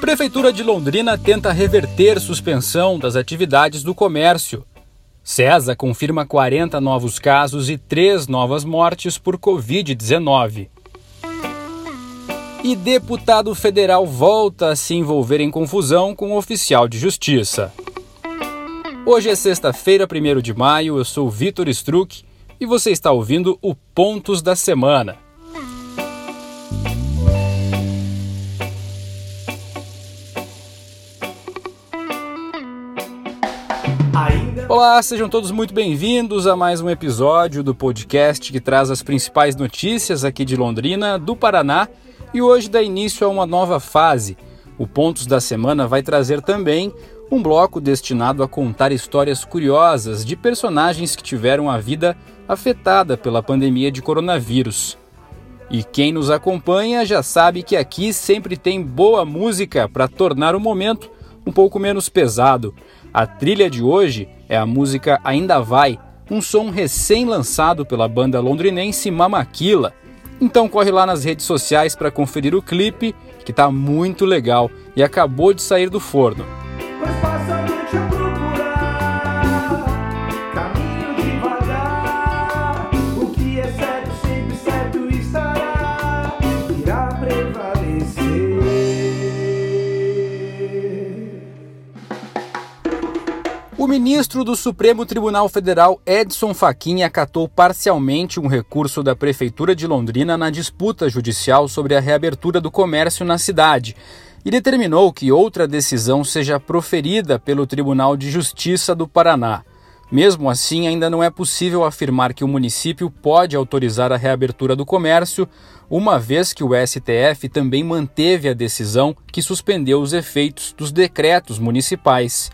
Prefeitura de Londrina tenta reverter suspensão das atividades do comércio. CESA confirma 40 novos casos e 3 novas mortes por Covid-19. E deputado federal volta a se envolver em confusão com um oficial de justiça. Hoje é sexta-feira, 1 de maio, eu sou Vitor Struck e você está ouvindo o Pontos da Semana. Olá, sejam todos muito bem-vindos a mais um episódio do podcast que traz as principais notícias aqui de Londrina, do Paraná, e hoje dá início a uma nova fase. O Pontos da Semana vai trazer também um bloco destinado a contar histórias curiosas de personagens que tiveram a vida afetada pela pandemia de coronavírus. E quem nos acompanha já sabe que aqui sempre tem boa música para tornar o momento um pouco menos pesado. A trilha de hoje é a música Ainda Vai, um som recém-lançado pela banda londrinense Mamaquila. Então corre lá nas redes sociais para conferir o clipe, que está muito legal e acabou de sair do forno. Ministro do Supremo Tribunal Federal, Edson Fachin, acatou parcialmente um recurso da Prefeitura de Londrina na disputa judicial sobre a reabertura do comércio na cidade e determinou que outra decisão seja proferida pelo Tribunal de Justiça do Paraná. Mesmo assim, ainda não é possível afirmar que o município pode autorizar a reabertura do comércio, uma vez que o STF também manteve a decisão que suspendeu os efeitos dos decretos municipais.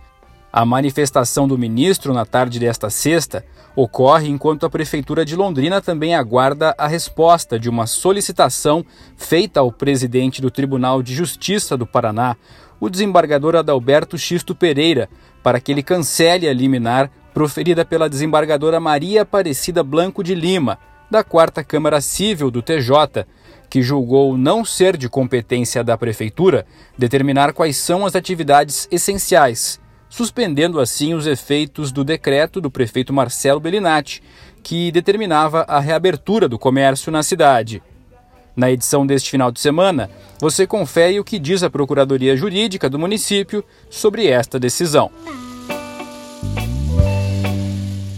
A manifestação do ministro na tarde desta sexta ocorre enquanto a Prefeitura de Londrina também aguarda a resposta de uma solicitação feita ao presidente do Tribunal de Justiça do Paraná, o desembargador Adalberto Xisto Pereira, para que ele cancele a liminar proferida pela desembargadora Maria Aparecida Blanco de Lima, da Quarta Câmara Civil do TJ, que julgou não ser de competência da Prefeitura determinar quais são as atividades essenciais suspendendo assim os efeitos do decreto do prefeito Marcelo Bellinati, que determinava a reabertura do comércio na cidade. Na edição deste final de semana, você confere o que diz a Procuradoria Jurídica do município sobre esta decisão.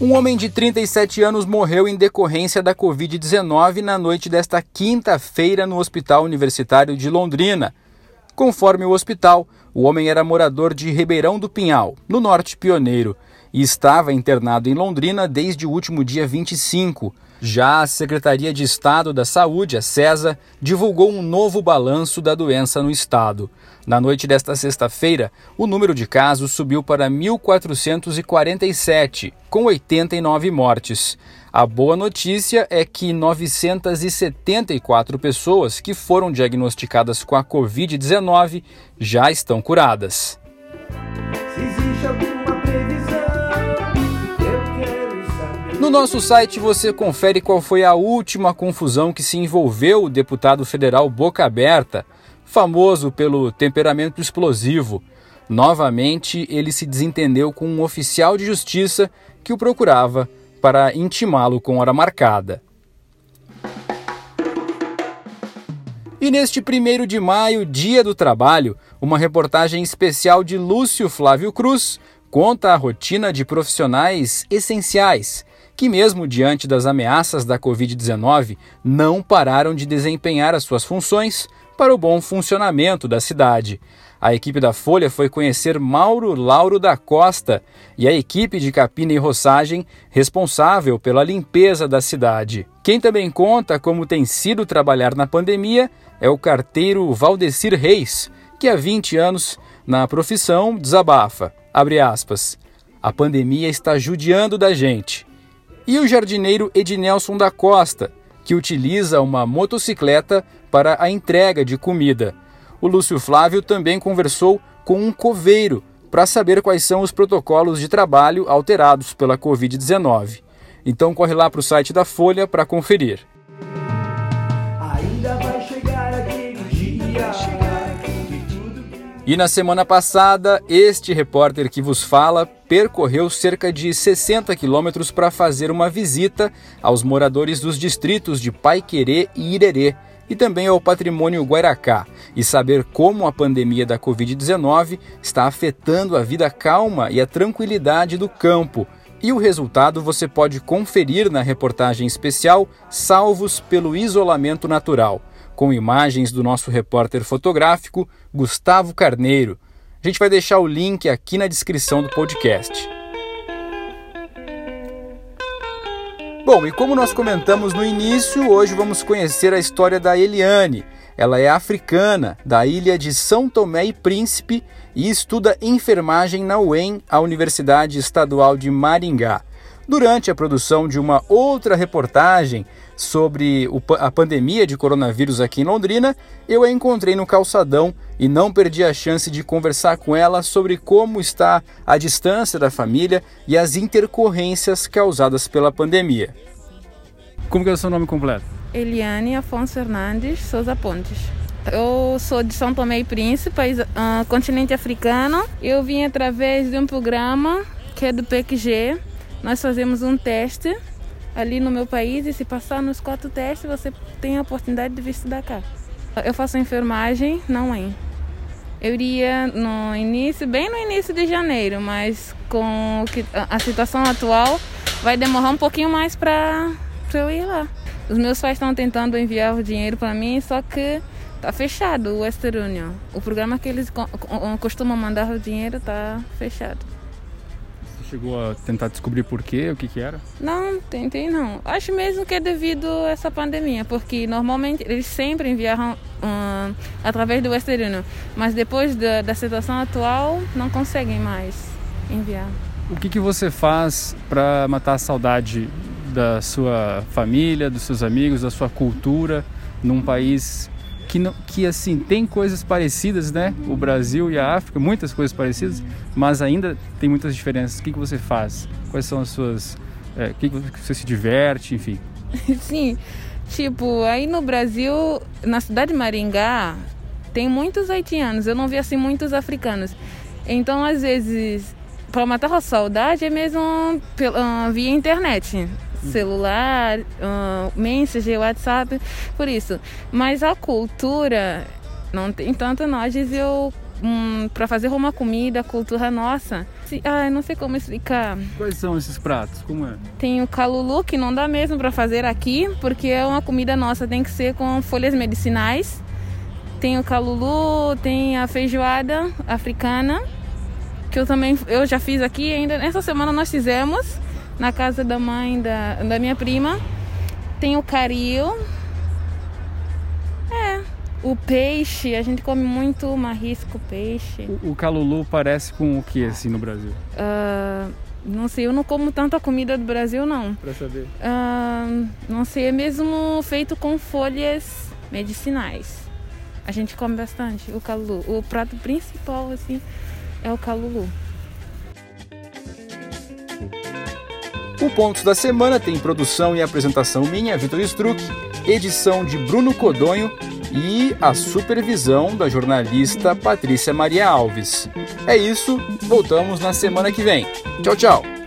Um homem de 37 anos morreu em decorrência da Covid-19 na noite desta quinta-feira no Hospital Universitário de Londrina. Conforme o hospital, o homem era morador de Ribeirão do Pinhal, no norte pioneiro, e estava internado em Londrina desde o último dia 25. Já a Secretaria de Estado da Saúde, a CESA, divulgou um novo balanço da doença no estado. Na noite desta sexta-feira, o número de casos subiu para 1.447, com 89 mortes. A boa notícia é que 974 pessoas que foram diagnosticadas com a Covid-19 já estão curadas. No nosso site você confere qual foi a última confusão que se envolveu o deputado federal Boca Aberta, famoso pelo temperamento explosivo. Novamente, ele se desentendeu com um oficial de justiça que o procurava para intimá-lo com hora marcada. E neste primeiro de maio, Dia do Trabalho, uma reportagem especial de Lúcio Flávio Cruz conta a rotina de profissionais essenciais que, mesmo diante das ameaças da Covid-19, não pararam de desempenhar as suas funções para o bom funcionamento da cidade. A equipe da Folha foi conhecer Mauro Lauro da Costa e a equipe de capina e roçagem responsável pela limpeza da cidade. Quem também conta como tem sido trabalhar na pandemia é o carteiro Valdecir Reis, que há 20 anos na profissão desabafa. Abre aspas. A pandemia está judiando da gente. E o jardineiro Ednelson da Costa, que utiliza uma motocicleta para a entrega de comida. O Lúcio Flávio também conversou com um coveiro para saber quais são os protocolos de trabalho alterados pela Covid-19. Então corre lá para o site da Folha para conferir. E na semana passada, este repórter que vos fala percorreu cerca de 60 quilômetros para fazer uma visita aos moradores dos distritos de Paiquerê e Irerê e também ao patrimônio Guaracá e saber como a pandemia da Covid-19 está afetando a vida calma e a tranquilidade do campo. E o resultado você pode conferir na reportagem especial Salvos pelo Isolamento Natural com imagens do nosso repórter fotográfico Gustavo Carneiro. A gente vai deixar o link aqui na descrição do podcast. Bom, e como nós comentamos no início, hoje vamos conhecer a história da Eliane. Ela é africana, da ilha de São Tomé e Príncipe e estuda enfermagem na UEM, a Universidade Estadual de Maringá. Durante a produção de uma outra reportagem sobre a pandemia de coronavírus aqui em Londrina, eu a encontrei no calçadão e não perdi a chance de conversar com ela sobre como está a distância da família e as intercorrências causadas pela pandemia. Como que é o seu nome completo? Eliane Afonso Hernandes Souza Pontes. Eu sou de São Tomé e Príncipe, país, uh, continente africano. Eu vim através de um programa que é do PQG, nós fazemos um teste ali no meu país e se passar nos quatro testes você tem a oportunidade de vir estudar cá. Eu faço enfermagem não UEM. Eu iria no início, bem no início de janeiro, mas com a situação atual vai demorar um pouquinho mais para eu ir lá. Os meus pais estão tentando enviar o dinheiro para mim, só que tá fechado o Western Union. O programa que eles costumam mandar o dinheiro tá fechado chegou a tentar descobrir por quê, o que que era? Não, tentei não. Acho mesmo que é devido a essa pandemia, porque normalmente eles sempre enviaram um, através do Western Union, mas depois da, da situação atual não conseguem mais enviar. O que que você faz para matar a saudade da sua família, dos seus amigos, da sua cultura num país que, que assim tem coisas parecidas, né? O Brasil e a África, muitas coisas parecidas, mas ainda tem muitas diferenças. O que, que você faz? Quais são as suas. É, o que, que você se diverte, enfim? Sim, tipo, aí no Brasil, na cidade de Maringá, tem muitos haitianos, eu não vi assim muitos africanos. Então, às vezes, para matar a saudade é mesmo pela, via internet celular, uh, Messenger, WhatsApp, por isso. Mas a cultura não tem tanta nós eu um, para fazer uma comida, cultura nossa. Se, ah, não sei como explicar. Quais são esses pratos? Como é? Tem o calulu que não dá mesmo para fazer aqui, porque é uma comida nossa, tem que ser com folhas medicinais. Tem o calulu, tem a feijoada africana, que eu também eu já fiz aqui ainda nessa semana nós fizemos na casa da mãe da, da minha prima. Tem o caril. É. O peixe, a gente come muito marisco, peixe. O, o calulu parece com o que assim no Brasil? Uh, não sei, eu não como tanta comida do Brasil não. Pra saber. Uh, não sei, é mesmo feito com folhas medicinais. A gente come bastante o calulu. O prato principal assim é o calulu. O Pontos da Semana tem produção e apresentação minha, Vitor Struck, edição de Bruno Codonho e a supervisão da jornalista Patrícia Maria Alves. É isso, voltamos na semana que vem. Tchau, tchau!